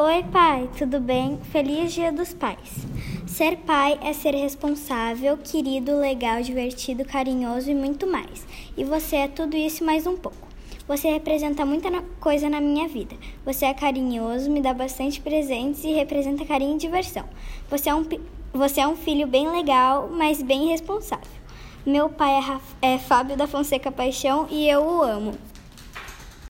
Oi, pai, tudo bem? Feliz Dia dos Pais. Ser pai é ser responsável, querido, legal, divertido, carinhoso e muito mais. E você é tudo isso mais um pouco. Você representa muita coisa na minha vida. Você é carinhoso, me dá bastante presentes e representa carinho e diversão. Você é um, você é um filho bem legal, mas bem responsável. Meu pai é, é Fábio da Fonseca Paixão e eu o amo.